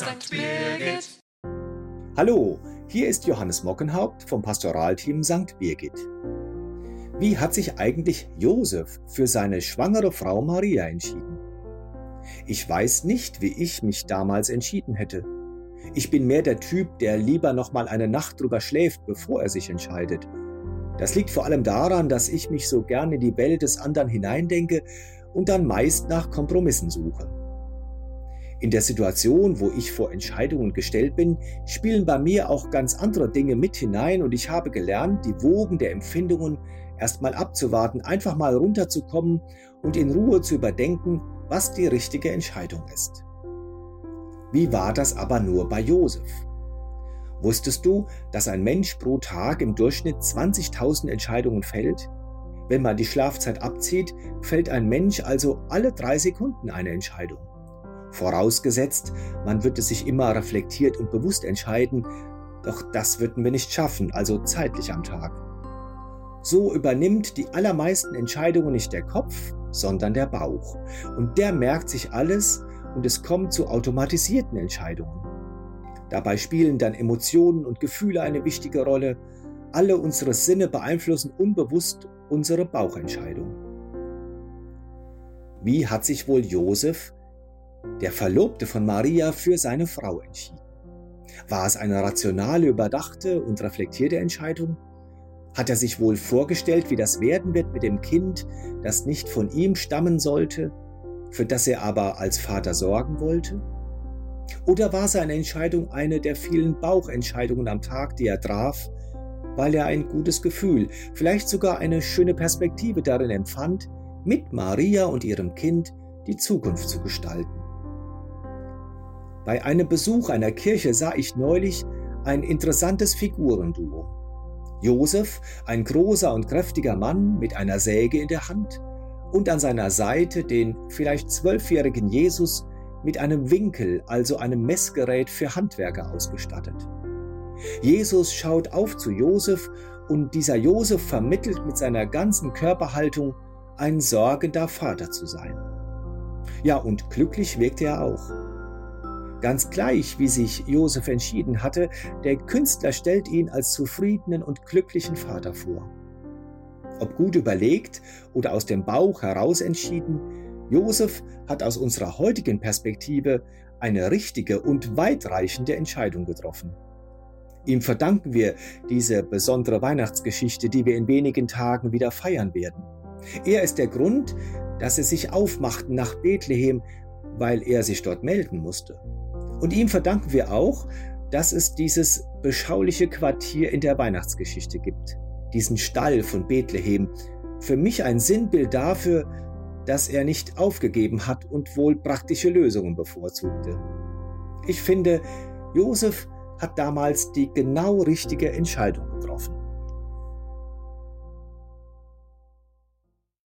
St. Birgit. Hallo, hier ist Johannes Mockenhaupt vom Pastoralteam St. Birgit. Wie hat sich eigentlich Josef für seine schwangere Frau Maria entschieden? Ich weiß nicht, wie ich mich damals entschieden hätte. Ich bin mehr der Typ, der lieber noch mal eine Nacht drüber schläft, bevor er sich entscheidet. Das liegt vor allem daran, dass ich mich so gern in die Welt des anderen hineindenke und dann meist nach Kompromissen suche. In der Situation, wo ich vor Entscheidungen gestellt bin, spielen bei mir auch ganz andere Dinge mit hinein und ich habe gelernt, die Wogen der Empfindungen erstmal abzuwarten, einfach mal runterzukommen und in Ruhe zu überdenken, was die richtige Entscheidung ist. Wie war das aber nur bei Josef? Wusstest du, dass ein Mensch pro Tag im Durchschnitt 20.000 Entscheidungen fällt? Wenn man die Schlafzeit abzieht, fällt ein Mensch also alle drei Sekunden eine Entscheidung. Vorausgesetzt, man würde sich immer reflektiert und bewusst entscheiden, doch das würden wir nicht schaffen, also zeitlich am Tag. So übernimmt die allermeisten Entscheidungen nicht der Kopf, sondern der Bauch. Und der merkt sich alles und es kommt zu automatisierten Entscheidungen. Dabei spielen dann Emotionen und Gefühle eine wichtige Rolle. Alle unsere Sinne beeinflussen unbewusst unsere Bauchentscheidung. Wie hat sich wohl Josef der Verlobte von Maria für seine Frau entschieden. War es eine rationale, überdachte und reflektierte Entscheidung? Hat er sich wohl vorgestellt, wie das werden wird mit dem Kind, das nicht von ihm stammen sollte, für das er aber als Vater sorgen wollte? Oder war seine Entscheidung eine der vielen Bauchentscheidungen am Tag, die er traf, weil er ein gutes Gefühl, vielleicht sogar eine schöne Perspektive darin empfand, mit Maria und ihrem Kind die Zukunft zu gestalten? Bei einem Besuch einer Kirche sah ich neulich ein interessantes Figurenduo. Josef, ein großer und kräftiger Mann mit einer Säge in der Hand, und an seiner Seite den vielleicht zwölfjährigen Jesus mit einem Winkel, also einem Messgerät für Handwerker ausgestattet. Jesus schaut auf zu Josef und dieser Josef vermittelt mit seiner ganzen Körperhaltung, ein sorgender Vater zu sein. Ja, und glücklich wirkte er auch. Ganz gleich, wie sich Josef entschieden hatte, der Künstler stellt ihn als zufriedenen und glücklichen Vater vor. Ob gut überlegt oder aus dem Bauch heraus entschieden, Josef hat aus unserer heutigen Perspektive eine richtige und weitreichende Entscheidung getroffen. Ihm verdanken wir diese besondere Weihnachtsgeschichte, die wir in wenigen Tagen wieder feiern werden. Er ist der Grund, dass sie sich aufmachten nach Bethlehem, weil er sich dort melden musste. Und ihm verdanken wir auch, dass es dieses beschauliche Quartier in der Weihnachtsgeschichte gibt, diesen Stall von Bethlehem. Für mich ein Sinnbild dafür, dass er nicht aufgegeben hat und wohl praktische Lösungen bevorzugte. Ich finde, Josef hat damals die genau richtige Entscheidung getroffen.